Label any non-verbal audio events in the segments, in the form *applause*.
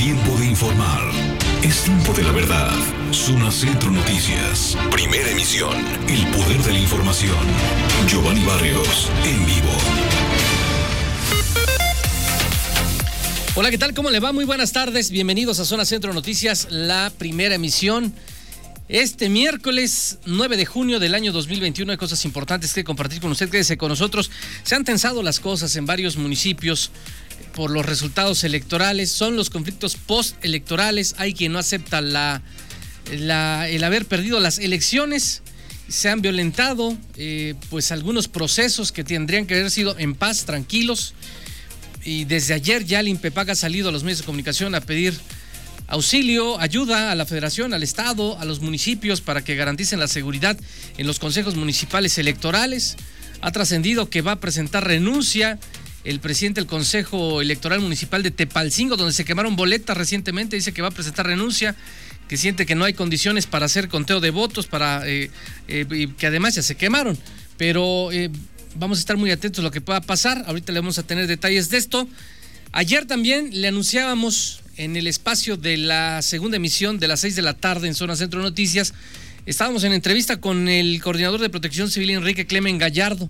tiempo de informar. Es tiempo de la verdad. Zona Centro Noticias. Primera emisión. El poder de la información. Giovanni Barrios, en vivo. Hola, ¿qué tal? ¿Cómo le va? Muy buenas tardes. Bienvenidos a Zona Centro Noticias, la primera emisión. Este miércoles 9 de junio del año 2021 hay cosas importantes que compartir con usted. Quédese con nosotros. Se han tensado las cosas en varios municipios por los resultados electorales. Son los conflictos postelectorales. Hay quien no acepta la, el haber perdido las elecciones. Se han violentado eh, pues algunos procesos que tendrían que haber sido en paz, tranquilos. Y desde ayer ya el INPEPAC ha salido a los medios de comunicación a pedir auxilio, ayuda a la federación, al Estado, a los municipios para que garanticen la seguridad en los consejos municipales electorales. Ha trascendido que va a presentar renuncia el presidente del Consejo Electoral Municipal de Tepalcingo, donde se quemaron boletas recientemente, dice que va a presentar renuncia, que siente que no hay condiciones para hacer conteo de votos, para eh, eh, que además ya se quemaron. Pero eh, vamos a estar muy atentos a lo que pueda pasar. Ahorita le vamos a tener detalles de esto. Ayer también le anunciábamos en el espacio de la segunda emisión de las 6 de la tarde en Zona Centro Noticias. Estábamos en entrevista con el coordinador de Protección Civil, Enrique Clemen Gallardo.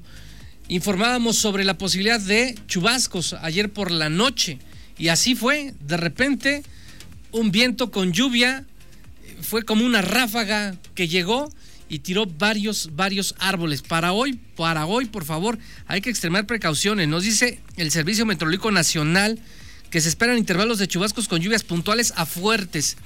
Informábamos sobre la posibilidad de chubascos ayer por la noche. Y así fue. De repente, un viento con lluvia. Fue como una ráfaga que llegó y tiró varios, varios árboles. Para hoy, para hoy, por favor, hay que extremar precauciones. Nos dice el Servicio Meteorológico Nacional que se esperan intervalos de chubascos con lluvias puntuales a fuertes.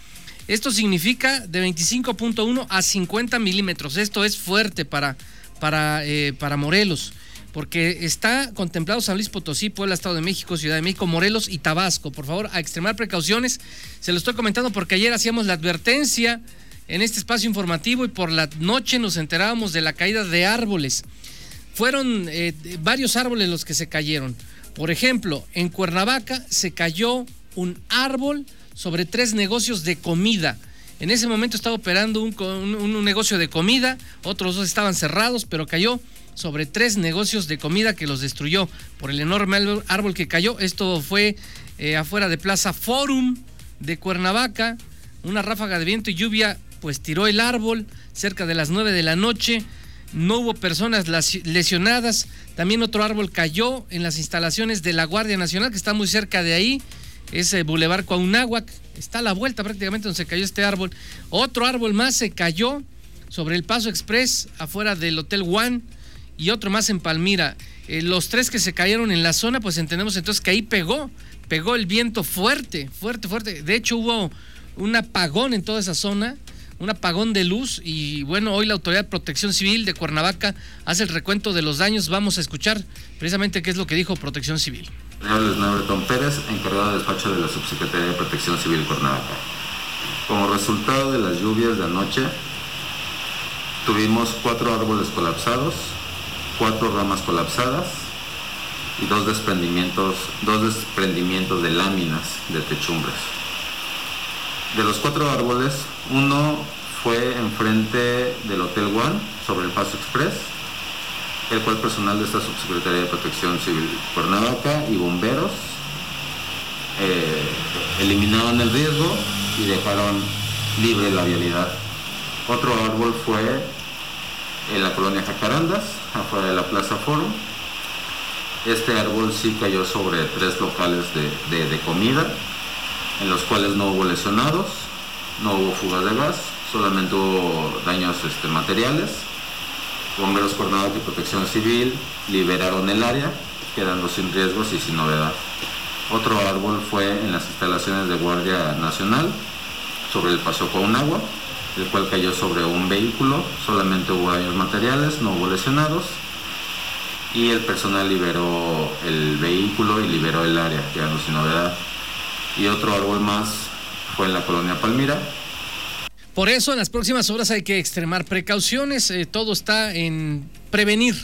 Esto significa de 25.1 a 50 milímetros. Esto es fuerte para, para, eh, para Morelos, porque está contemplado San Luis Potosí, Puebla, Estado de México, Ciudad de México, Morelos y Tabasco. Por favor, a extremar precauciones. Se lo estoy comentando porque ayer hacíamos la advertencia en este espacio informativo y por la noche nos enterábamos de la caída de árboles. Fueron eh, varios árboles los que se cayeron. Por ejemplo, en Cuernavaca se cayó un árbol sobre tres negocios de comida. En ese momento estaba operando un, negocio de comida, otros dos estaban cerrados, pero cayó sobre tres negocios de comida que los destruyó por el enorme árbol que cayó. Esto fue eh, afuera de Plaza Forum de Cuernavaca. Una ráfaga de viento y lluvia pues tiró el árbol cerca de las nueve de la noche no hubo personas lesionadas. También otro árbol cayó en las instalaciones de la Guardia Nacional, que está muy cerca de ahí. Ese Boulevard Cuauhnáhuac. Está a la vuelta prácticamente donde se cayó este árbol. Otro árbol más se cayó sobre el Paso Express, afuera del Hotel One. Y otro más en Palmira. Eh, los tres que se cayeron en la zona, pues entendemos entonces que ahí pegó. Pegó el viento fuerte, fuerte, fuerte. De hecho, hubo un apagón en toda esa zona un apagón de luz y bueno, hoy la Autoridad de Protección Civil de Cuernavaca hace el recuento de los daños. Vamos a escuchar precisamente qué es lo que dijo Protección Civil. Señor Pérez, encargado de despacho de la Subsecretaría de Protección Civil Cuernavaca. Como resultado de las lluvias de anoche, tuvimos cuatro árboles colapsados, cuatro ramas colapsadas y dos desprendimientos, dos desprendimientos de láminas de techumbres. De los cuatro árboles, uno fue enfrente del Hotel One, sobre el Paso Express, el cual personal de esta Subsecretaría de Protección Civil Cuernavaca y bomberos eh, eliminaron el riesgo y dejaron libre la vialidad. Otro árbol fue en la colonia Jacarandas, afuera de la Plaza Foro. Este árbol sí cayó sobre tres locales de comida en los cuales no hubo lesionados, no hubo fugas de gas, solamente hubo daños este, materiales. Bomberos Coordinados y Protección Civil liberaron el área, quedando sin riesgos y sin novedad. Otro árbol fue en las instalaciones de Guardia Nacional, sobre el Paso agua, el cual cayó sobre un vehículo, solamente hubo daños materiales, no hubo lesionados. Y el personal liberó el vehículo y liberó el área, quedando sin novedad y otro árbol más fue en la colonia Palmira. Por eso en las próximas horas hay que extremar precauciones, eh, todo está en prevenir.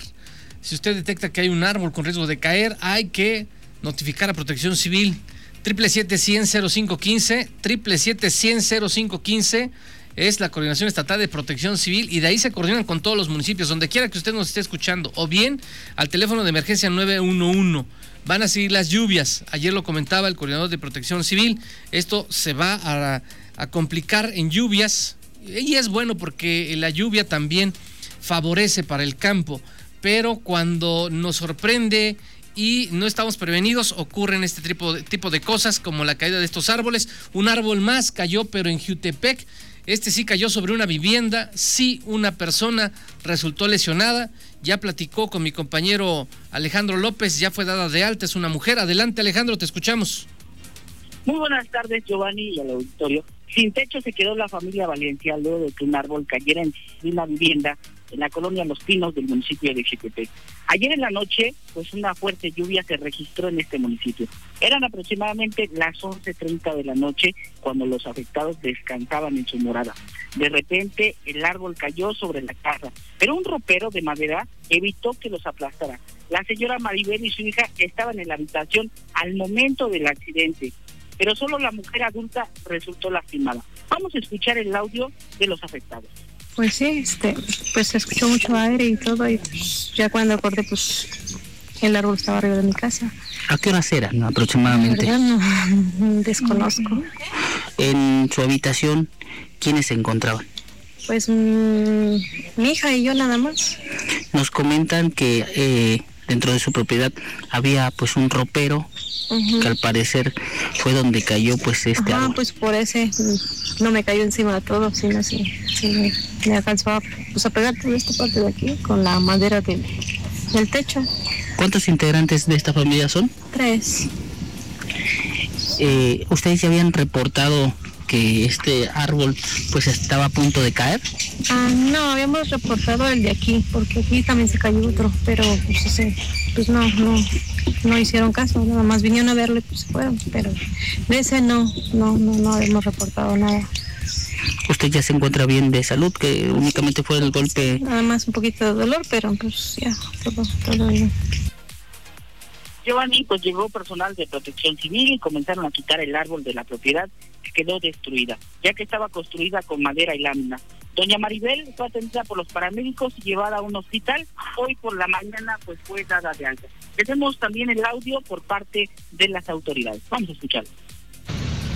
Si usted detecta que hay un árbol con riesgo de caer, hay que notificar a Protección Civil 777-100-0515, 777-100-0515 es la Coordinación Estatal de Protección Civil y de ahí se coordinan con todos los municipios, donde quiera que usted nos esté escuchando, o bien al teléfono de emergencia 911 van a seguir las lluvias. Ayer lo comentaba el coordinador de protección civil. Esto se va a, a complicar en lluvias y es bueno porque la lluvia también favorece para el campo, pero cuando nos sorprende y no estamos prevenidos, ocurren este tipo de, tipo de cosas como la caída de estos árboles. Un árbol más cayó, pero en Jutepec. Este sí cayó sobre una vivienda, sí una persona resultó lesionada. Ya platicó con mi compañero Alejandro López, ya fue dada de alta, es una mujer. Adelante Alejandro, te escuchamos. Muy buenas tardes Giovanni y al auditorio. Sin techo se quedó la familia Valencia luego de que un árbol cayera en una vivienda en la colonia Los Pinos del municipio de Xiquetec. Ayer en la noche, pues una fuerte lluvia se registró en este municipio. Eran aproximadamente las 11.30 de la noche cuando los afectados descansaban en su morada. De repente el árbol cayó sobre la casa, pero un ropero de madera evitó que los aplastara. La señora Maribel y su hija estaban en la habitación al momento del accidente pero solo la mujer adulta resultó lastimada. Vamos a escuchar el audio de los afectados. Pues sí, este, pues se escuchó mucho aire y todo, y pues, ya cuando acordé, pues el árbol estaba arriba de mi casa. ¿A qué horas eran aproximadamente? no, *laughs* desconozco. En su habitación, ¿quiénes se encontraban? Pues mm, mi hija y yo nada más. Nos comentan que eh, dentro de su propiedad había pues un ropero que al parecer fue donde cayó pues este Ah, pues por ese no me cayó encima de todo, sino así, sí, me alcanzó a, pues, a pegar toda esta parte de aquí con la madera del, del techo. ¿Cuántos integrantes de esta familia son? Tres. Eh, ¿Ustedes ya habían reportado que este árbol pues estaba a punto de caer? Ah, no, habíamos reportado el de aquí, porque aquí también se cayó otro, pero pues, ese, pues no, no, no hicieron caso, nada más vinieron a verle, pues fueron, pero de ese no, no, no, no hemos reportado nada. ¿Usted ya se encuentra bien de salud, que únicamente fue el golpe? Nada más un poquito de dolor, pero pues ya, todo, todo bien. Giovanni, pues llegó personal de protección civil y comenzaron a quitar el árbol de la propiedad que quedó destruida, ya que estaba construida con madera y lámina. Doña Maribel fue atendida por los paramédicos y llevada a un hospital. Hoy por la mañana pues fue dada de alta. Tenemos también el audio por parte de las autoridades. Vamos a escucharlo.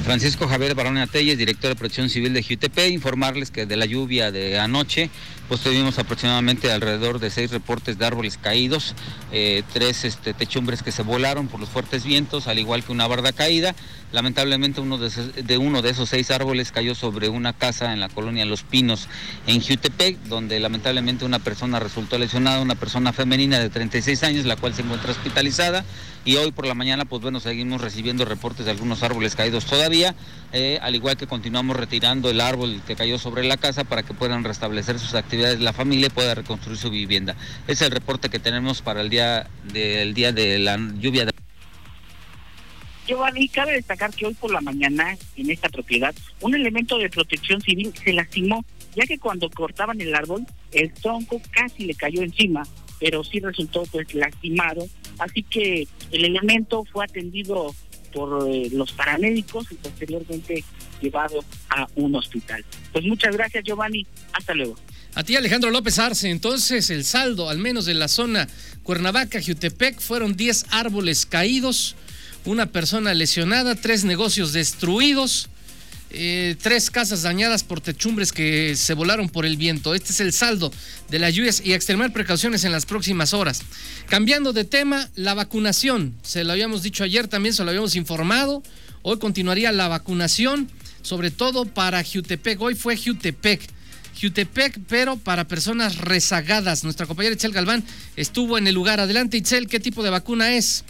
Francisco Javier Barón Atelles, director de Protección Civil de GUTP, informarles que de la lluvia de anoche, pues tuvimos aproximadamente alrededor de seis reportes de árboles caídos, eh, tres este, techumbres que se volaron por los fuertes vientos, al igual que una barda caída. Lamentablemente uno de, uno de esos seis árboles cayó sobre una casa en la colonia Los Pinos, en Jutepec, donde lamentablemente una persona resultó lesionada, una persona femenina de 36 años, la cual se encuentra hospitalizada. Y hoy por la mañana, pues bueno, seguimos recibiendo reportes de algunos árboles caídos todavía, eh, al igual que continuamos retirando el árbol que cayó sobre la casa para que puedan restablecer sus actividades la familia pueda reconstruir su vivienda. Es el reporte que tenemos para el día, día de la lluvia de Giovanni, cabe destacar que hoy por la mañana en esta propiedad un elemento de protección civil se lastimó, ya que cuando cortaban el árbol el tronco casi le cayó encima, pero sí resultó pues lastimado, así que el elemento fue atendido por eh, los paramédicos y posteriormente llevado a un hospital. Pues muchas gracias Giovanni, hasta luego. A ti Alejandro López Arce, entonces el saldo, al menos de la zona Cuernavaca, Jutepec, fueron 10 árboles caídos, una persona lesionada, tres negocios destruidos, eh, tres casas dañadas por techumbres que se volaron por el viento. Este es el saldo de las lluvias y extremar precauciones en las próximas horas. Cambiando de tema, la vacunación. Se lo habíamos dicho ayer, también se lo habíamos informado. Hoy continuaría la vacunación, sobre todo para Jutepec. Hoy fue Jutepec. Jutepec, pero para personas rezagadas. Nuestra compañera Itzel Galván estuvo en el lugar. Adelante, Itzel, ¿qué tipo de vacuna es?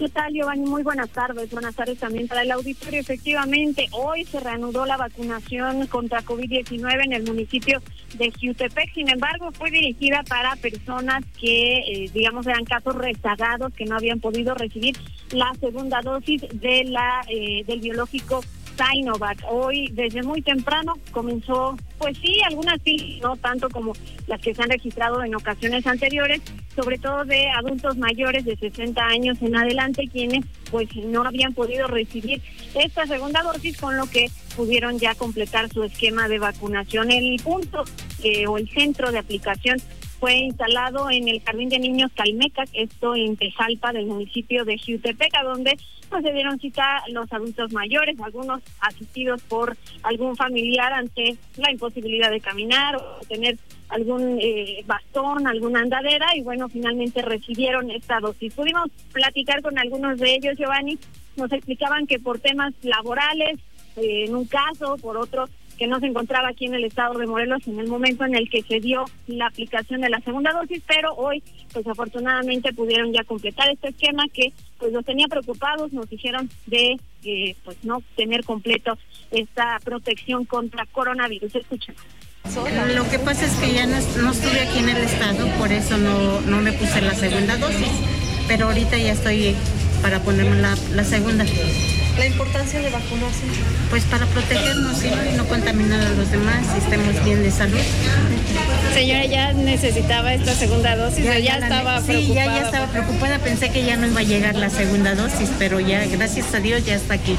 ¿Qué tal, Giovanni? Muy buenas tardes. Buenas tardes también para el auditorio. Efectivamente, hoy se reanudó la vacunación contra COVID-19 en el municipio de Jutepec. Sin embargo, fue dirigida para personas que, eh, digamos, eran casos rezagados, que no habían podido recibir la segunda dosis de la eh, del biológico Sinovac. Hoy, desde muy temprano, comenzó, pues sí, algunas sí, no tanto como las que se han registrado en ocasiones anteriores, sobre todo de adultos mayores de 60 años en adelante, quienes pues no habían podido recibir esta segunda dosis, con lo que pudieron ya completar su esquema de vacunación. El punto eh, o el centro de aplicación fue instalado en el Jardín de Niños Calmeca, esto en Tejalpa del municipio de Jiutepeca, donde pues, se dieron cita los adultos mayores, algunos asistidos por algún familiar ante la imposibilidad de caminar o tener algún eh, bastón, alguna andadera y bueno, finalmente recibieron esta dosis. Pudimos platicar con algunos de ellos, Giovanni, nos explicaban que por temas laborales, eh, en un caso, por otro, que no se encontraba aquí en el estado de Morelos en el momento en el que se dio la aplicación de la segunda dosis, pero hoy, pues afortunadamente pudieron ya completar este esquema que pues los tenía preocupados, nos dijeron de eh, pues no tener completo esta protección contra coronavirus. Escuchen. Lo que pasa es que ya no, estuve aquí en el estado, por eso no, no me puse la segunda dosis, pero ahorita ya estoy para ponerme la, la segunda. ¿La importancia de vacunarse? Pues para protegernos y no contaminar a los demás y estemos bien de salud. Señora, ¿ya necesitaba esta segunda dosis ya, ya, estaba preocupada? Sí, ya, ya estaba preocupada. Pensé que ya no iba a llegar la segunda dosis, pero ya, gracias a Dios, ya está aquí.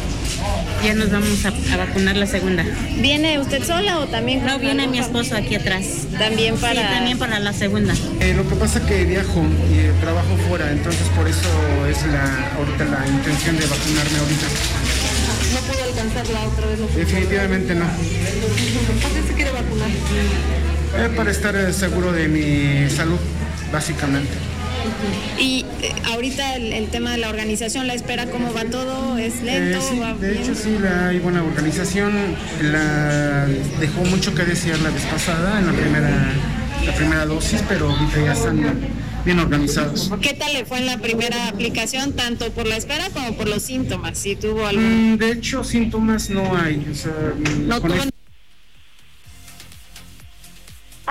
Ya nos vamos a, vacunar la segunda. ¿Viene usted sola o también? No, viene mi esposo aquí atrás. ¿También para...? Sí, también para la segunda. Eh, lo que pasa es que viajo y eh, trabajo fuera, entonces por eso es la ahorita la intención de vacunarme ahorita. ¿No pudo alcanzar la otra vez? Definitivamente no. ¿Por qué se quiere vacunar? Eh, para estar eh, seguro de mi salud, básicamente. Y eh, ahorita el, tema de la organización, la espera, ¿cómo va todo? ¿Es lento? sí, de hecho sí, hay buena organización. La dejó mucho que desear la vez pasada en la primera, la primera dosis, pero ahorita ya están bien organizados. ¿Qué tal le fue en la primera aplicación, tanto por la espera como por los síntomas? Si tuvo algún... Mm, de hecho, síntomas no hay. O sea, no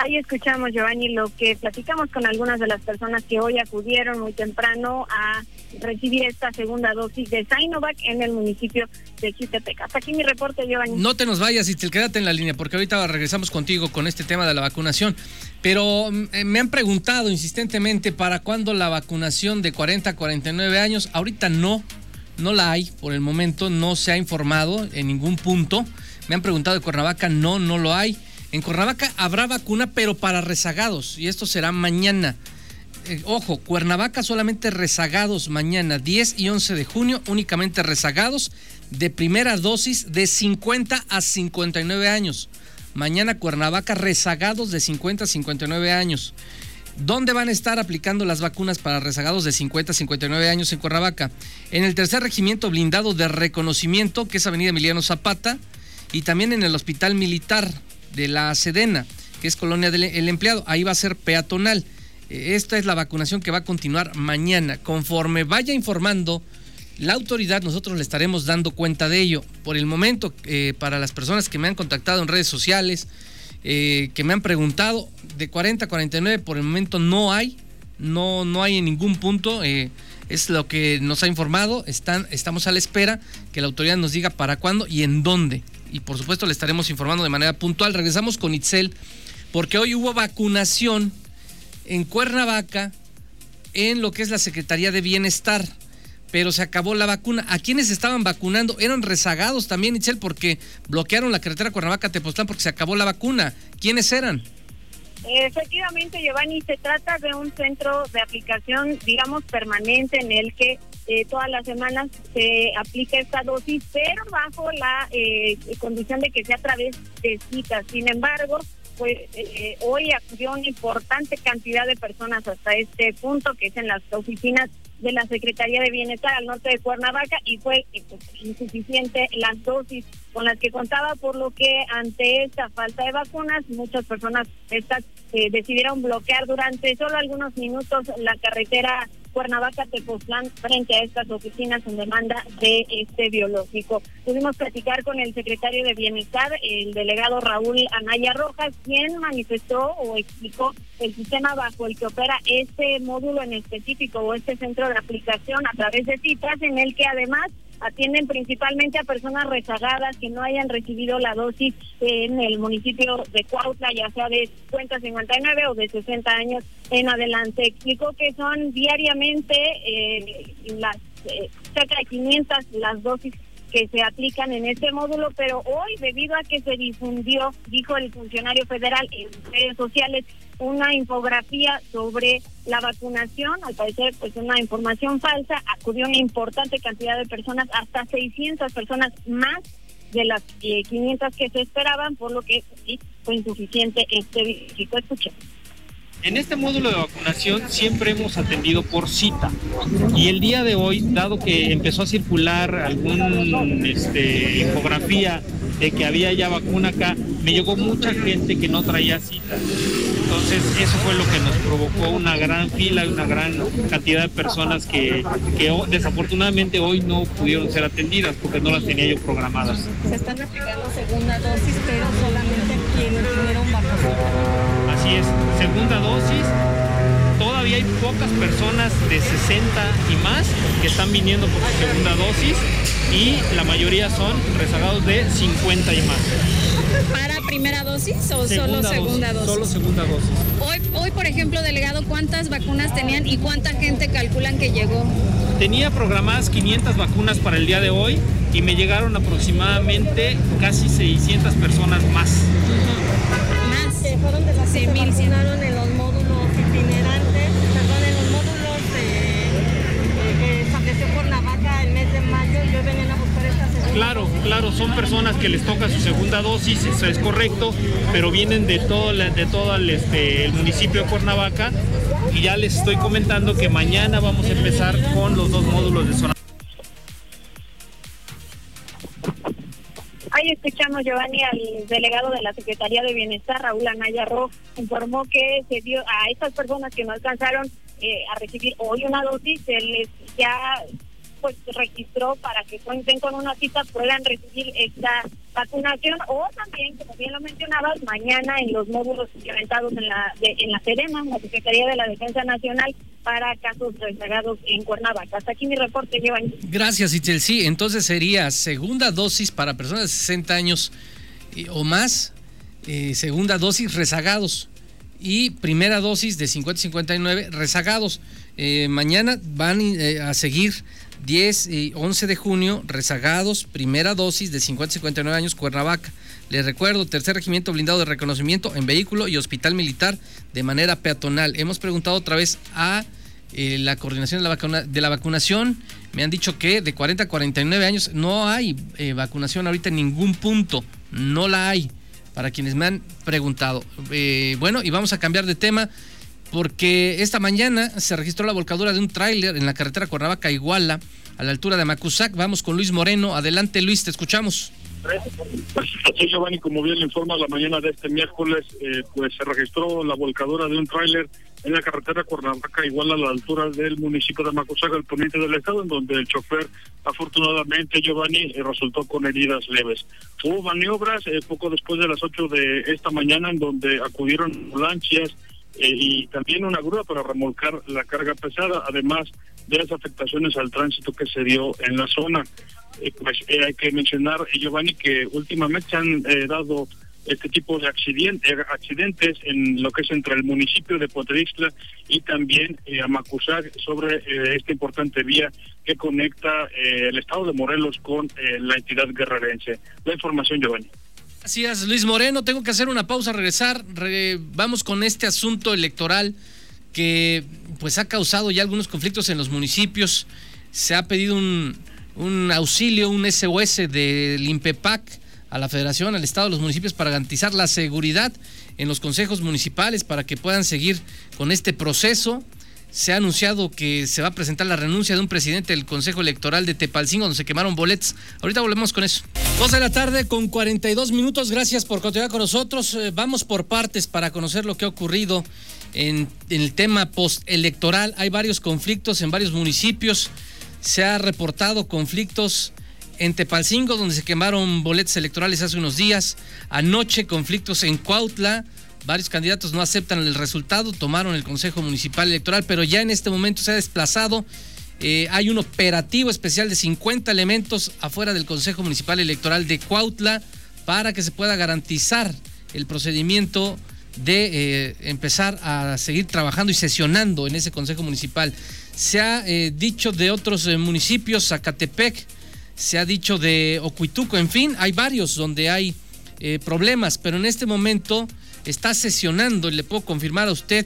Ahí escuchamos, Giovanni, lo que platicamos con algunas de las personas que hoy acudieron muy temprano a recibir esta segunda dosis de Sinovac en el municipio de Chitepec. Hasta aquí mi reporte, Giovanni. No te nos vayas y te quédate en la línea, porque ahorita regresamos contigo con este tema de la vacunación. Pero mm, eh, me han preguntado insistentemente para cuándo la vacunación de 40 a 49 años. Ahorita no, no la hay por el momento, no se ha informado en ningún punto. Me han preguntado de Cuernavaca, no, no lo hay. En Cuernavaca habrá vacuna, pero para rezagados, y esto será mañana. Eh, ojo, Cuernavaca solamente rezagados mañana, 10 y 11 de junio, únicamente rezagados de primera dosis de 50 a 59 años. Mañana Cuernavaca rezagados de 50 a 59 años. ¿Dónde van a estar aplicando las vacunas para rezagados de 50 a 59 años en Cuernavaca? En el tercer regimiento blindado de reconocimiento, que es Avenida Emiliano Zapata, y también en el Hospital Militar de la Sedena, que es Colonia del Empleado. Ahí va a ser peatonal. Eh, esta es la vacunación que va a continuar mañana. Conforme vaya informando la autoridad, nosotros le estaremos dando cuenta de ello. Por el momento, eh, para las personas que me han contactado en redes sociales, eh, que me han preguntado, de 40 a 49 por el momento no hay, no, no hay en ningún punto. es lo que nos ha informado. Están, estamos a la espera que la autoridad nos diga para cuándo y en dónde y por supuesto le estaremos informando de manera puntual. Regresamos con Itzel porque hoy hubo vacunación en Cuernavaca en lo que es la Secretaría de Bienestar, pero se acabó la vacuna. ¿A quienes estaban vacunando? Eran rezagados también, Itzel, porque bloquearon la carretera Cuernavaca-Tepoztlán porque se acabó la vacuna. ¿Quiénes eran? Efectivamente, Giovanni, se trata de un centro de aplicación, digamos, permanente en el que eh, todas las semanas se aplica esta dosis, pero bajo la eh, condición de que sea a través de citas. Sin embargo, pues eh, hoy acudió una importante cantidad de personas hasta este punto, que es en las oficinas de la Secretaría de Bienestar al norte de Cuernavaca y fue pues, insuficiente las dosis con las que contaba, por lo que ante esta falta de vacunas, muchas personas estas decidieron bloquear durante solo algunos minutos la carretera Cuernavaca, Tepoztlán, frente a estas oficinas en demanda de este biológico. Pudimos platicar con el secretario de Bienestar, el delegado Raúl Anaya Rojas, quien manifestó o explicó el sistema bajo el que opera este módulo en específico o este centro de aplicación a través de citas, en el que además atienden principalmente a personas rezagadas que no hayan recibido la dosis en el municipio de Cuautla, ya sea de 50, 59 o de 60 años en adelante. Explicó que son diariamente eh, las eh, cerca de 500 las dosis que se aplican en este módulo, pero hoy, debido a que se difundió, dijo el funcionario federal en redes sociales, una infografía sobre la vacunación, al parecer pues una información falsa, acudió una importante cantidad de personas, hasta 600 personas más de las 500 que se esperaban, por lo que sí, fue insuficiente este visito. Escuchen. En este módulo de vacunación siempre hemos atendido por cita y el día de hoy, dado que empezó a circular alguna este, infografía de que había ya vacuna acá, me llegó mucha gente que no traía cita. Entonces eso fue lo que nos provocó una gran fila una gran cantidad de personas que, desafortunadamente hoy no pudieron ser atendidas porque no las tenía yo programadas. Se están aplicando segunda dosis, pero solamente quienes tuvieron vacuna Así es, segunda dosis. Todavía hay pocas personas de 60 y más que están viniendo por su segunda dosis y la mayoría son rezagados de 50 y más. ¿Para primera dosis o solo segunda dosis? Solo segunda dosis. Hoy, hoy, por ejemplo, delegado, ¿cuántas vacunas tenían y cuánta gente calculan que llegó? Tenía programadas 500 vacunas para el día de hoy y me llegaron aproximadamente casi 600 personas más. Fueron de se vacunaron en los módulos itinerantes, perdón, en los módulos que estableció Cuernavaca el mes de mayo y hoy venían a buscar esta segunda Claro, claro, son personas que les toca su segunda dosis, eso es correcto, pero vienen de todo, de todo el, este, el municipio de Cuernavaca y ya les estoy comentando que mañana vamos a empezar con los dos módulos de zona. Ahí escuchamos, Giovanni, al delegado de la Secretaría de Bienestar, Raúl Anaya Rojo, informó que se dio a estas personas que no alcanzaron eh, a recibir hoy una dosis, se les ya pues registró para que cuenten con una cita, puedan recibir esta vacunación o también, como bien lo mencionabas, mañana en los módulos implementados en la en la SEDEMA, la Secretaría de la Defensa Nacional, para casos rezagados en Cuernavaca. Hasta aquí mi reporte, Giovanni. Gracias, Itzel. Sí, entonces sería segunda dosis para personas de 60 años o más, eh, segunda dosis rezagados y primera dosis de 50-59 rezagados. Eh, mañana van eh, a seguir 10 y 11 de junio, rezagados, primera dosis de 50-59 años, Cuernavaca. Les recuerdo, tercer regimiento blindado de reconocimiento en vehículo y hospital militar de manera peatonal. Hemos preguntado otra vez a eh, la coordinación de la, vacuna, de la vacunación. Me han dicho que de 40 a 49 años no hay eh, vacunación ahorita en ningún punto. No la hay, para quienes me han preguntado. Eh, bueno, y vamos a cambiar de tema porque esta mañana se registró la volcadura de un tráiler en la carretera Cuernavaca-Iguala, a la altura de Macusac. Vamos con Luis Moreno. Adelante, Luis, te escuchamos. Así, Giovanni, como bien le informa, la mañana de este miércoles, eh, pues se registró la volcadura de un tráiler en la carretera Cuernavaca, igual a la altura del municipio de Macusac, al poniente del estado, en donde el chofer, afortunadamente, Giovanni, eh, resultó con heridas leves. Hubo maniobras eh, poco después de las 8 de esta mañana, en donde acudieron ambulancias, y también una grúa para remolcar la carga pesada, además de las afectaciones al tránsito que se dio en la zona. Eh, pues eh, hay que mencionar, Giovanni, que últimamente se han dado este tipo de accidentes, accidentes en lo que es entre el municipio de Potexla y también eh, Amacuzac sobre esta importante vía que conecta el estado de Morelos con la entidad guerrerense. La información, Giovanni. Gracias, Luis Moreno. Tengo que hacer una pausa, regresar. vamos con este asunto electoral que pues ha causado ya algunos conflictos en los municipios. Se ha pedido un, un auxilio, un SOS del INPEPAC a la Federación, al Estado, a los municipios para garantizar la seguridad en los consejos municipales para que puedan seguir con este proceso se ha anunciado que se va a presentar la renuncia de un presidente del Consejo Electoral de Tepalcingo, donde se quemaron bolets. Ahorita volvemos con eso. Dos de la tarde con 42 minutos. Gracias por continuar con nosotros. Eh, vamos por partes para conocer lo que ha ocurrido en, en el tema postelectoral. Hay varios conflictos en varios municipios. Se ha reportado conflictos en Tepalcingo, donde se quemaron boletos electorales hace unos días. Anoche conflictos en Cuautla Varios candidatos no aceptan el resultado, tomaron el Consejo Municipal Electoral, pero ya en este momento se ha desplazado. Eh, hay un operativo especial de 50 elementos afuera del Consejo Municipal Electoral de Cuautla para que se pueda garantizar el procedimiento de eh, empezar a seguir trabajando y sesionando en ese Consejo Municipal. Se ha eh, dicho de otros municipios, Zacatepec, se ha dicho de Ocuituco, en fin, hay varios donde hay problemas, pero en este momento está sesionando, le puedo confirmar a usted,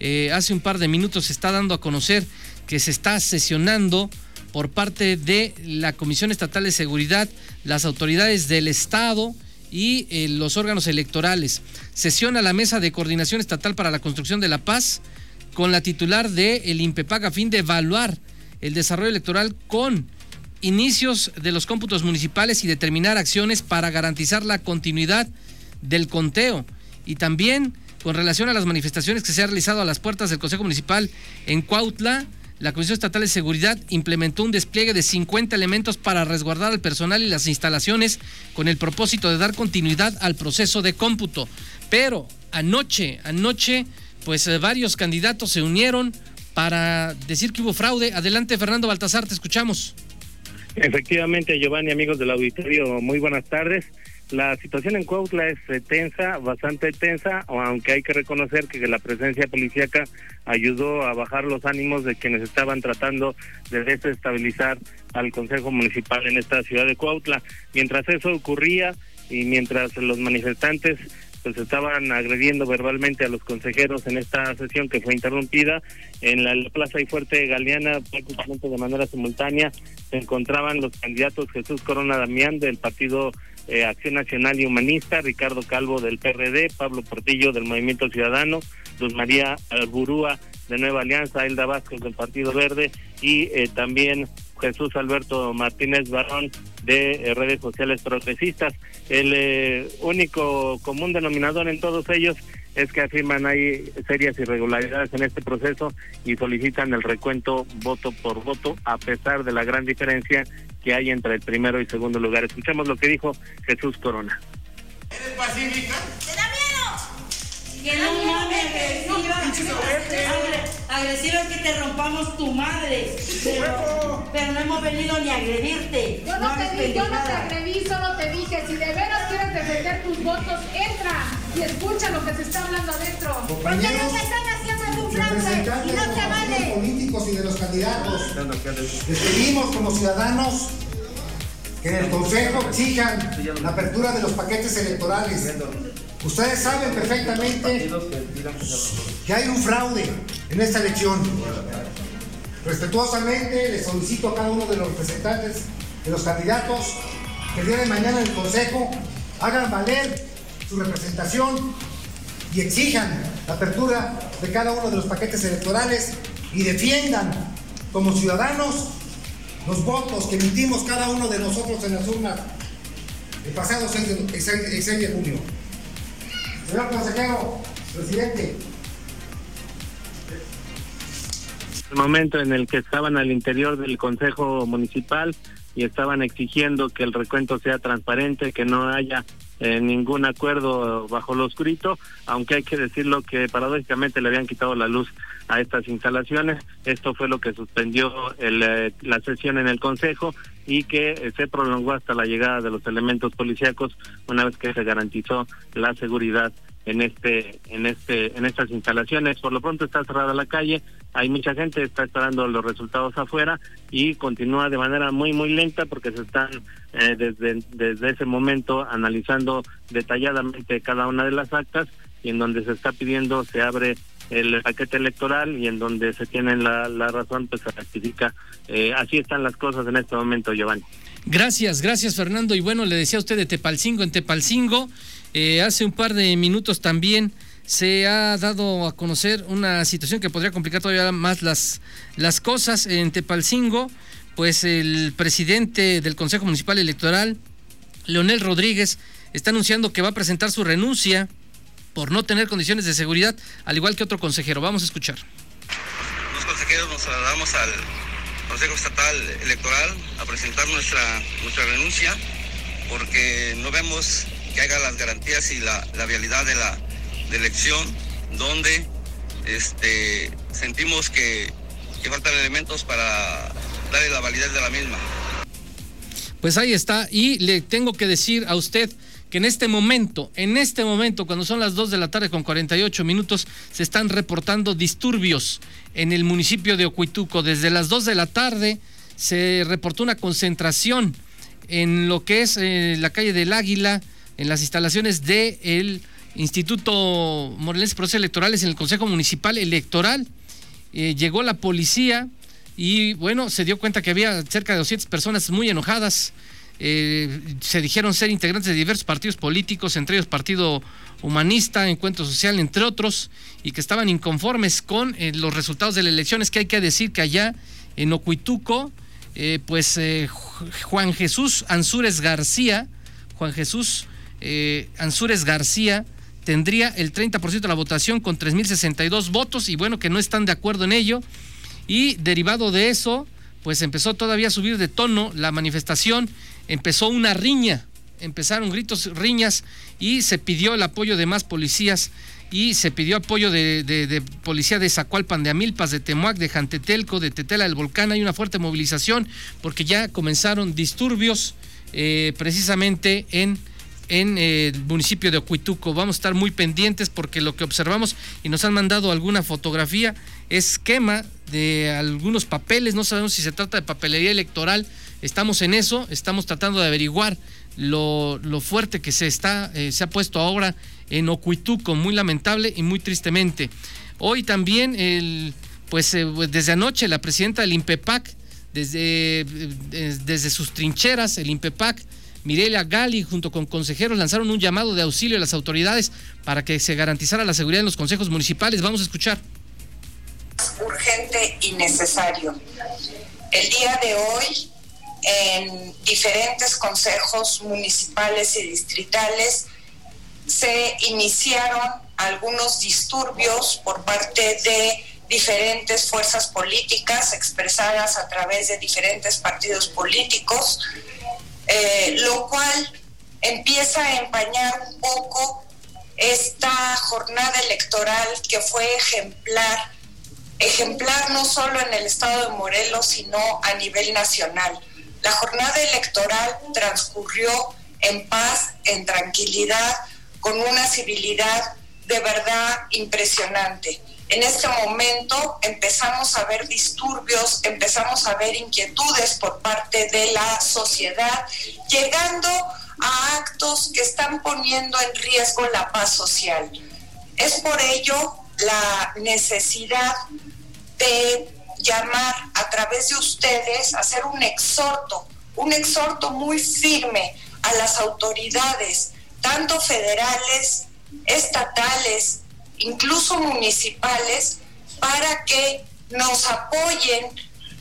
eh, hace un par de minutos se está dando a conocer que se está sesionando por parte de la Comisión Estatal de Seguridad, las autoridades del Estado y eh, los órganos electorales. Sesiona la Mesa de Coordinación Estatal para la Construcción de la Paz con la titular de el INPEPAC a fin de evaluar el desarrollo electoral con inicios de los cómputos municipales y determinar acciones para garantizar la continuidad del conteo y también con relación a las manifestaciones que se han realizado a las puertas del Consejo Municipal en Cuautla, la Comisión Estatal de Seguridad implementó un despliegue de 50 elementos para resguardar al personal y las instalaciones con el propósito de dar continuidad al proceso de cómputo. Pero anoche, anoche, pues eh, varios candidatos se unieron para decir que hubo fraude. Adelante, Fernando Baltasar, te escuchamos. Efectivamente, Giovanni, amigos del auditorio, muy buenas tardes. La situación en Cuautla es eh, tensa, bastante tensa, aunque hay que reconocer que la presencia policíaca ayudó a bajar los ánimos de quienes estaban tratando de desestabilizar al Consejo Municipal en esta ciudad de Cuautla. Mientras eso ocurría y mientras los manifestantes pues estaban agrediendo verbalmente a los consejeros en esta sesión que fue interrumpida. En la, Plaza y Fuerte Galeana, prácticamente de manera simultánea, se encontraban los candidatos Jesús Corona Damián del Partido eh, Acción Nacional y Humanista, Ricardo Calvo del PRD, Pablo Portillo del Movimiento Ciudadano, Luz María Alburúa de Nueva Alianza, Elda Vázquez del Partido Verde y eh, también Jesús Alberto Martínez Barón de eh, redes sociales progresistas. El eh, único común denominador en todos ellos es que afirman hay serias irregularidades en este proceso y solicitan el recuento voto por voto a pesar de la gran diferencia que hay entre el primero y segundo lugar. Escuchemos lo que dijo Jesús Corona. ¿Eres pacífica? Que no mames, agresiva. Agresiva es que te rompamos tu madre. Pero, pero no hemos venido ni a agredirte. Yo no, te, di, yo no te agredí, solo te dije, si de veras quieres defender tus votos, entra y escucha lo que se está hablando adentro. Porque no se están haciendo un fraude y no se vale. políticos y de los candidatos. Les pedimos como ciudadanos que en el Consejo exijan la apertura de los paquetes electorales Ustedes saben perfectamente que hay un fraude en esta elección. Respetuosamente les solicito a cada uno de los representantes de los candidatos que el día de mañana en el Consejo hagan valer su representación y exijan la apertura de cada uno de los paquetes electorales y defiendan como ciudadanos los votos que emitimos cada uno de nosotros en las urnas el pasado 6 de junio. Señor consejero, presidente. El momento en el que estaban al interior del Consejo Municipal y estaban exigiendo que el recuento sea transparente, que no haya eh, ningún acuerdo bajo lo oscurito, aunque hay que decirlo que paradójicamente le habían quitado la luz a estas instalaciones. Esto fue lo que suspendió eh, la sesión en el Consejo y que eh, se prolongó hasta la llegada de los elementos policíacos una vez que se garantizó la seguridad en este en este en estas instalaciones por lo pronto está cerrada la calle hay mucha gente está esperando los resultados afuera y continúa de manera muy muy lenta porque se están eh, desde desde ese momento analizando detalladamente cada una de las actas y en donde se está pidiendo se abre el paquete electoral y en donde se tiene la, la razón pues se rectifica. Eh, así están las cosas en este momento Giovanni. Gracias gracias Fernando. Y bueno le decía a usted de Tepalcingo en Tepalcingo eh, hace un par de minutos también se ha dado a conocer una situación que podría complicar todavía más las, las cosas en Tepalcingo, pues el presidente del Consejo Municipal Electoral, Leonel Rodríguez, está anunciando que va a presentar su renuncia por no tener condiciones de seguridad, al igual que otro consejero. Vamos a escuchar. Los consejeros nos trasladamos al Consejo Estatal Electoral a presentar nuestra, nuestra renuncia porque no vemos que haga las garantías y la, vialidad de la elección, donde este, sentimos que, que faltan elementos para darle la validez de la misma. Pues ahí está, y le tengo que decir a usted que en este momento, en este momento, cuando son las 2 de la tarde con 48 minutos, se están reportando disturbios en el municipio de Ocuituco. Desde las 2 de la tarde se reportó una concentración en lo que es eh, la calle del Águila, en las instalaciones del Instituto Morelense Procesos Electorales en el Consejo Municipal Electoral. Eh, llegó la policía y bueno, se dio cuenta que había cerca de 200 personas muy enojadas. Eh, se dijeron ser integrantes de diversos partidos políticos, entre ellos Partido Humanista, Encuentro Social, entre otros, y que estaban inconformes con eh, los resultados de las elecciones, que hay que decir que allá en Ocuituco, pues Juan Jesús Ansúrez García, Juan Jesús Ansúrez García, tendría el 30% de la votación con 3.062 votos y bueno, que no están de acuerdo en ello. Y derivado de eso, pues empezó todavía a subir de tono la manifestación, empezó una riña, empezaron gritos, riñas y se pidió el apoyo de más policías y se pidió apoyo de, policía de Zacualpan, de Amilpas, de Temuac, de Jantetelco, de Tetela del Volcán. Hay una fuerte movilización porque ya comenzaron disturbios eh, precisamente en en eh, el municipio de Ocuituco. Vamos a estar muy pendientes porque lo que observamos y nos han mandado alguna fotografía es quema de algunos papeles, no sabemos si se trata de papelería electoral, estamos en eso, estamos tratando de averiguar lo, fuerte que se está, eh, se ha puesto ahora en Ocuituco, muy lamentable y muy tristemente. Hoy también, el, pues eh, desde anoche, la presidenta del INPEPAC, desde, desde sus trincheras, el INPEPAC, Mirelia Gali, junto con consejeros, lanzaron un llamado de auxilio a las autoridades para que se garantizara la seguridad en los consejos municipales. Vamos a escuchar. Urgente y necesario. El día de hoy, en diferentes consejos municipales y distritales, se iniciaron algunos disturbios por parte de diferentes fuerzas políticas expresadas a través de diferentes partidos políticos eh, lo cual empieza a empañar un poco esta jornada electoral que fue ejemplar, ejemplar no solo en el estado de Morelos, sino a nivel nacional. La jornada electoral transcurrió en paz, en tranquilidad, con una civilidad de verdad impresionante. En este momento empezamos a ver disturbios, empezamos a ver inquietudes por parte de la sociedad, llegando a actos que están poniendo en riesgo la paz social. Es por ello la necesidad de llamar a través de ustedes, hacer un exhorto, un exhorto muy firme a las autoridades, tanto federales, estatales, incluso municipales, para que nos apoyen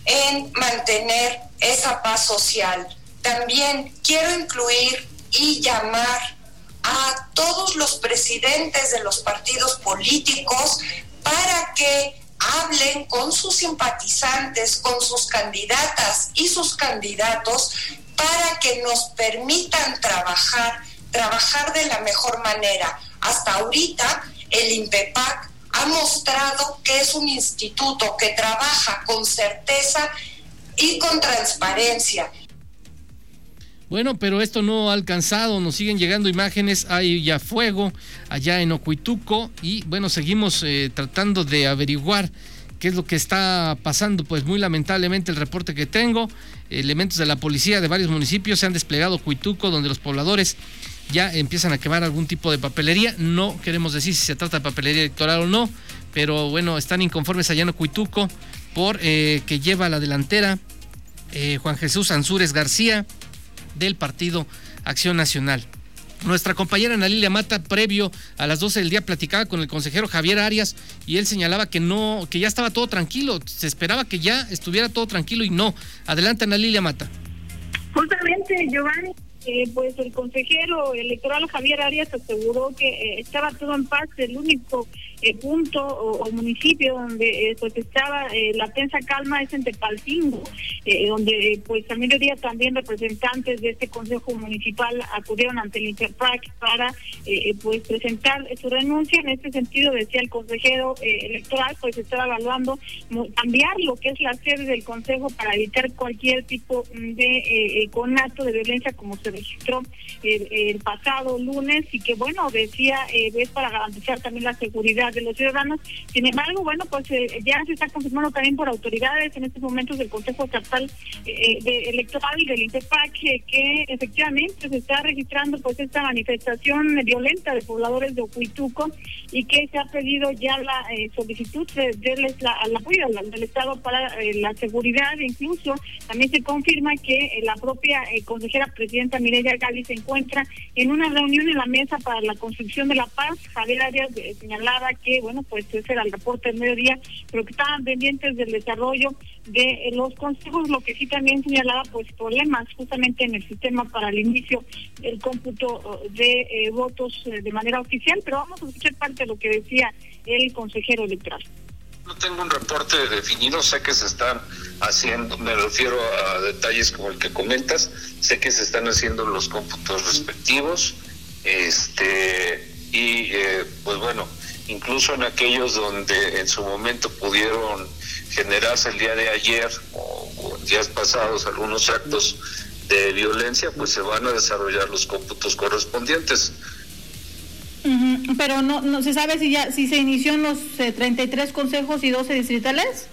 en mantener esa paz social. También quiero incluir y llamar a todos los presidentes de los partidos políticos para que hablen con sus simpatizantes, con sus candidatas y sus candidatos para que nos permitan trabajar, trabajar de la mejor manera. Hasta ahorita el INPEPAC ha mostrado que es un instituto que trabaja con certeza y con transparencia. Bueno, pero esto no ha alcanzado, nos siguen llegando imágenes, hay ya fuego allá en Ocuituco y bueno, seguimos eh, tratando de averiguar qué es lo que está pasando, pues muy lamentablemente el reporte que tengo, elementos de la policía de varios municipios se han desplegado Ocuituco, donde los pobladores ya empiezan a quemar algún tipo de papelería. No queremos decir si se trata de papelería electoral o no, pero bueno, están inconformes allá en Cuituco por eh, que lleva a la delantera eh, Juan Jesús Ansúrez García del Partido Acción Nacional. Nuestra compañera Ana Lilia Mata, previo a las 12 del día, platicaba con el consejero Javier Arias y él señalaba que no, que ya estaba todo tranquilo. Se esperaba que ya estuviera todo tranquilo y no. Adelante, Ana Lilia Mata. Justamente, Giovanni, eh, pues el consejero electoral Javier Arias aseguró que eh, estaba todo en paz. El único eh, punto o, municipio donde eh, pues estaba eh, la tensa calma es en Tepalcingo, donde pues al mediodía también representantes de este consejo municipal acudieron ante el Interpac para pues presentar su renuncia. En este sentido decía el consejero electoral pues estaba evaluando cambiar lo que es la sede del consejo para evitar cualquier tipo de conato de violencia como se registró el, pasado lunes y que, bueno, decía, eh, es para garantizar también la seguridad de los ciudadanos. Sin embargo, bueno, pues eh, ya se está confirmando también por autoridades en estos momentos del Consejo Estatal eh, de Electoral y del INTEPAC que efectivamente se está registrando pues esta manifestación violenta de pobladores de Ocuituco y que se ha pedido ya la solicitud de darles al apoyo del Estado para la seguridad. Incluso también se confirma que la propia consejera presidenta Mireya Gali se encuentra en una reunión en la mesa para la construcción de la paz. Javier Arias señalaba que, bueno, pues ese era el reporte del mediodía, pero que estaban pendientes del desarrollo de los consejos, lo que sí también señalaba, pues problemas justamente en el sistema para el inicio del cómputo de eh, votos eh, de manera oficial, pero vamos a escuchar parte de lo que decía el consejero electoral. No tengo un reporte definido, sé que se están haciendo, me refiero a detalles como el que comentas, sé que se están haciendo los cómputos respectivos, este, y eh, pues bueno, incluso en aquellos donde en su momento pudieron generarse el día de ayer o, o días pasados algunos actos de violencia, pues se van a desarrollar los cómputos correspondientes. Pero no, no se sabe si ya si se inició en los 33 eh, consejos y 12 distritales.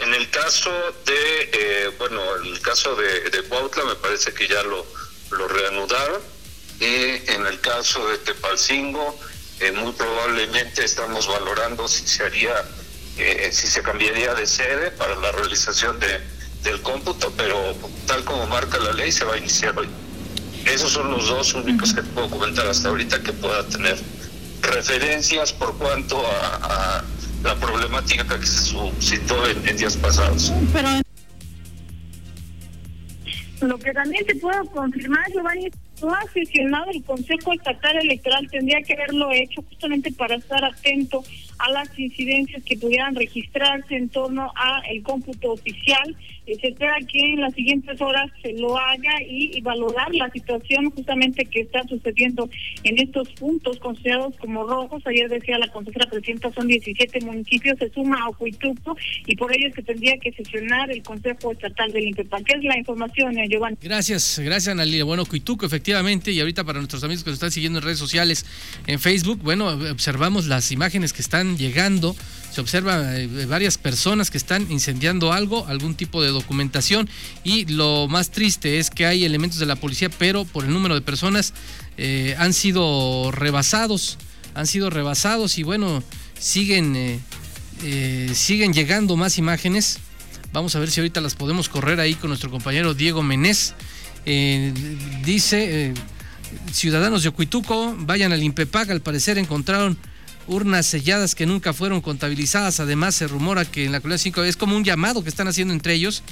En el caso de, eh, bueno, el caso de, de Cuautla me parece que ya lo, lo reanudaron. Y en el caso de Tepalcingo, eh, muy probablemente estamos valorando si se haría, si se cambiaría de sede para la realización de, del cómputo, pero tal como marca la ley se va a iniciar hoy. Esos son los dos únicos que puedo comentar hasta ahorita que pueda tener referencias por cuanto a, la problemática que se suscitó en, días pasados. Lo que también te puedo confirmar, Giovanni, ha sesionado el Consejo Estatal Electoral, tendría que haberlo hecho justamente para estar atento a las incidencias que pudieran registrarse en torno a el cómputo oficial. Eh, se espera que en las siguientes horas se lo haga y, valorar la situación justamente que está sucediendo en estos puntos considerados como rojos. Ayer decía la consejera presidenta, son 17 municipios, se suma a Ocuituco y por ello es que tendría que sesionar el Consejo Estatal del INPEPAC. ¿Qué es la información, eh, Giovanni? Gracias, gracias, Analia. Bueno, Ocuituco, efectivamente, y ahorita para nuestros amigos que nos están siguiendo en redes sociales, en Facebook, bueno, observamos las imágenes que están llegando. Se observa eh, varias personas que están incendiando algo, algún tipo de documentación y lo más triste es que hay elementos de la policía, pero por el número de personas eh, han sido rebasados, han sido rebasados y bueno, siguen, eh, siguen llegando más imágenes. Vamos a ver si ahorita las podemos correr ahí con nuestro compañero Diego Menés. dice, ciudadanos de Ocuituco, vayan al Impepac, al parecer encontraron urnas selladas que nunca fueron contabilizadas. Además, se rumora que en la comunidad 5 es como un llamado que están haciendo entre ellos,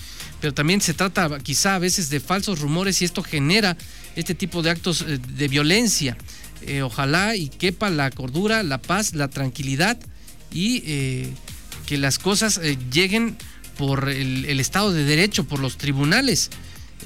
pero también se trata quizá a veces de falsos rumores y esto genera este tipo de actos eh, de violencia. Eh, ojalá y quepa la cordura, la paz, la tranquilidad y eh, que las cosas lleguen por el, el, Estado de Derecho, por los tribunales.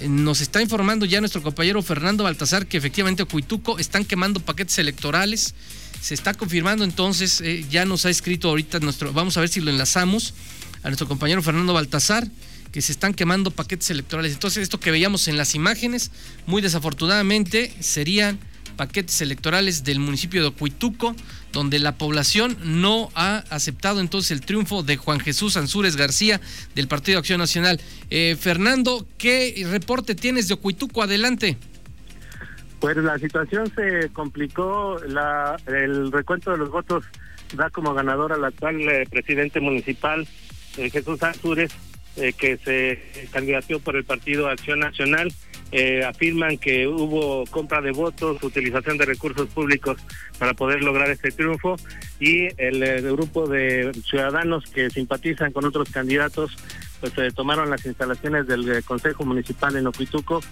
Nos está informando ya nuestro compañero Fernando Baltasar que efectivamente Ocuituco están quemando paquetes electorales se está confirmando entonces, eh, ya nos ha escrito ahorita nuestro, vamos a ver si lo enlazamos a nuestro compañero Fernando Baltasar, que se están quemando paquetes electorales. Entonces, esto que veíamos en las imágenes, muy desafortunadamente, serían paquetes electorales del municipio de Ocuituco, donde la población no ha aceptado entonces el triunfo de Juan Jesús Ansúrez García del Partido Acción Nacional. Eh, Fernando, ¿qué reporte tienes de Ocuituco? Adelante. Pues la situación se complicó, la, el recuento de los votos da como ganador al actual eh, presidente municipal, eh, Jesús Azures, eh, que se candidató por el Partido Acción Nacional. afirman que hubo compra de votos, utilización de recursos públicos para poder lograr este triunfo y el, grupo de ciudadanos que simpatizan con otros candidatos pues tomaron las instalaciones del Consejo Municipal en Ocuituco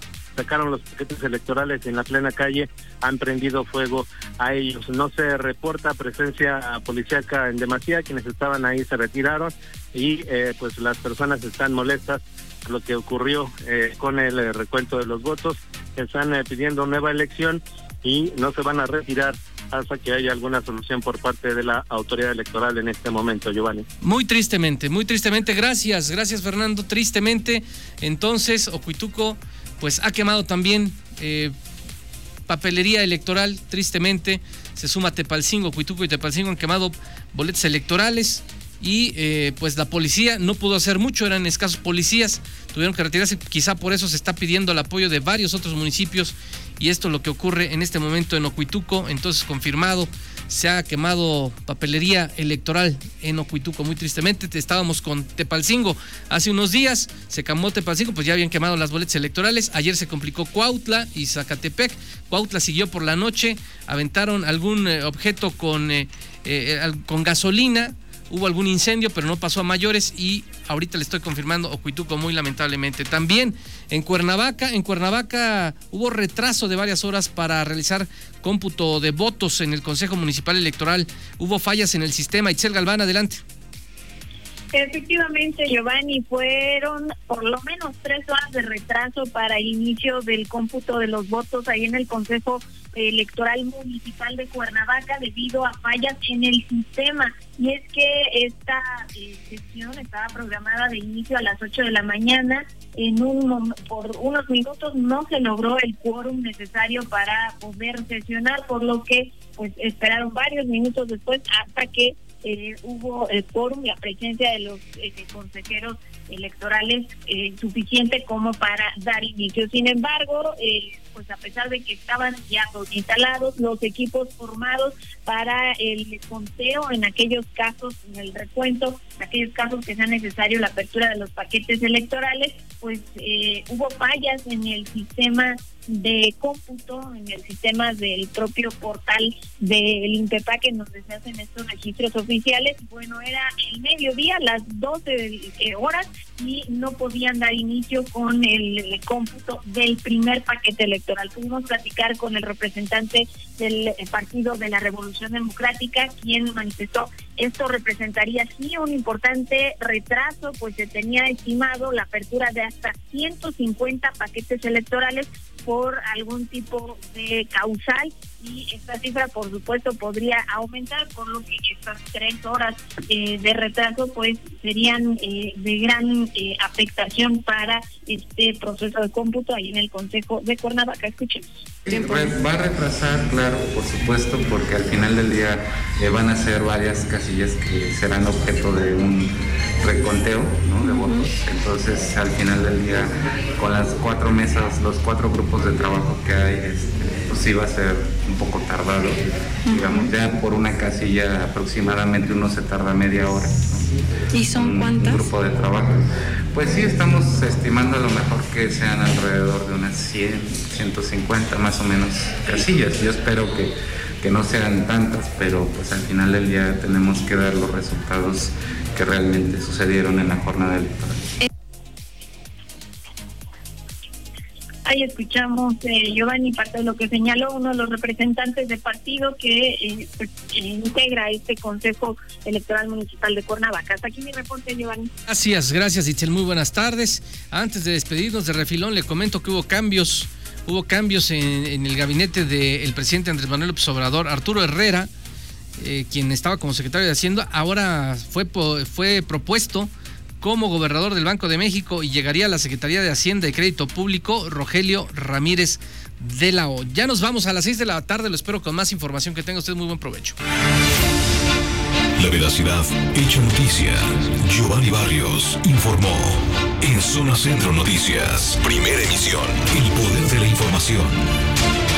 sacaron los paquetes electorales en la plena calle, han prendido fuego a ellos. No se reporta presencia policíaca en demasía, quienes estaban ahí se retiraron y eh, pues las personas están molestas por lo que ocurrió eh, con el eh, recuento de los votos. Están pidiendo nueva elección y no se van a retirar hasta que haya alguna solución por parte de la autoridad electoral en este momento, Giovanni. Muy tristemente, muy tristemente. Gracias, gracias Fernando. Tristemente, entonces, Ocuituco pues ha quemado también eh, papelería electoral, tristemente. Se suma Tepalcingo, Cuituco y Tepalcingo han quemado boletas electorales y eh, pues la policía no pudo hacer mucho, eran escasos policías, tuvieron que retirarse, quizá por eso se está pidiendo el apoyo de varios otros municipios y esto es lo que ocurre en este momento en Ocuituco, entonces confirmado, se ha quemado papelería electoral en Ocuituco, muy tristemente, estábamos con Tepalcingo hace unos días, se quemó Tepalcingo, pues ya habían quemado las boletas electorales, ayer se complicó Cuautla y Zacatepec, Cuautla siguió por la noche, aventaron algún eh, objeto con, eh, con gasolina, hubo algún incendio, pero no pasó a mayores y ahorita le estoy confirmando Ocuituco muy lamentablemente. También en Cuernavaca, en Cuernavaca hubo retraso de varias horas para realizar cómputo de votos en el Consejo Municipal Electoral. Hubo fallas en el sistema. Itzel Galván, adelante. Efectivamente, Giovanni, fueron por lo menos tres horas de retraso para el inicio del cómputo de los votos ahí en el Consejo Electoral Municipal de Cuernavaca debido a fallas en el sistema. Y es que esta eh, sesión estaba programada de inicio a las 8 de la mañana. En un por unos minutos no se logró el quórum necesario para poder sesionar, por lo que pues esperaron varios minutos después hasta que eh, hubo el quórum, la presencia de los eh, consejeros electorales eh, suficiente como para dar inicio. Sin embargo, eh, pues a pesar de que estaban ya instalados los equipos formados para el conteo en aquellos casos, en el recuento, en aquellos casos que sea necesario la apertura de los paquetes electorales, pues eh, hubo fallas en el sistema de cómputo en el sistema del propio portal del INPEPAC en donde se estos registros oficiales. Bueno, era el mediodía, las 12 horas, y no podían dar inicio con el, cómputo del primer paquete electoral. Pudimos platicar con el representante del Partido de la Revolución Democrática, quien manifestó esto representaría sí un importante retraso, pues se tenía estimado la apertura de hasta 150 paquetes electorales por algún tipo de causal y esta cifra por supuesto podría aumentar por lo que estas tres horas eh, de retraso pues serían eh, de gran eh, afectación para este proceso de cómputo ahí en el Consejo de Cuernavaca. Escuchemos. Va a retrasar, claro, por supuesto, porque al final del día van a ser varias casillas que serán objeto de un reconteo de votos. Entonces, al final del día, con las cuatro mesas, los cuatro grupos de trabajo que hay, este, pues sí va a ser un poco tardado. Digamos, ya por una casilla aproximadamente uno se tarda media hora. ¿Y son cuántas? Un grupo de trabajo. Pues sí, estamos estimando a lo mejor que sean alrededor de unas 100, 150 más o menos casillas. Yo espero que, que no sean tantas, pero pues al final del día tenemos que dar los resultados que realmente sucedieron en la jornada electoral. Ahí escuchamos, eh, Giovanni, parte de lo que señaló uno de los representantes del partido que eh, pues, integra este Consejo Electoral Municipal de Cuernavaca. Hasta aquí mi reporte, Giovanni. Gracias, gracias, Itzel. Muy buenas tardes. Antes de despedirnos de refilón, le comento que hubo cambios, hubo cambios en, el gabinete del presidente Andrés Manuel López Obrador, Arturo Herrera, eh, quien estaba como secretario de Hacienda, ahora fue, fue propuesto como gobernador del Banco de México y llegaría a la Secretaría de Hacienda y Crédito Público, Rogelio Ramírez de la O. Ya nos vamos a las 6 de la tarde, lo espero con más información. Que tenga usted muy buen provecho. La veracidad hecha noticia. Giovanni Barrios informó. En Zona Centro Noticias, primera emisión. El poder de la información.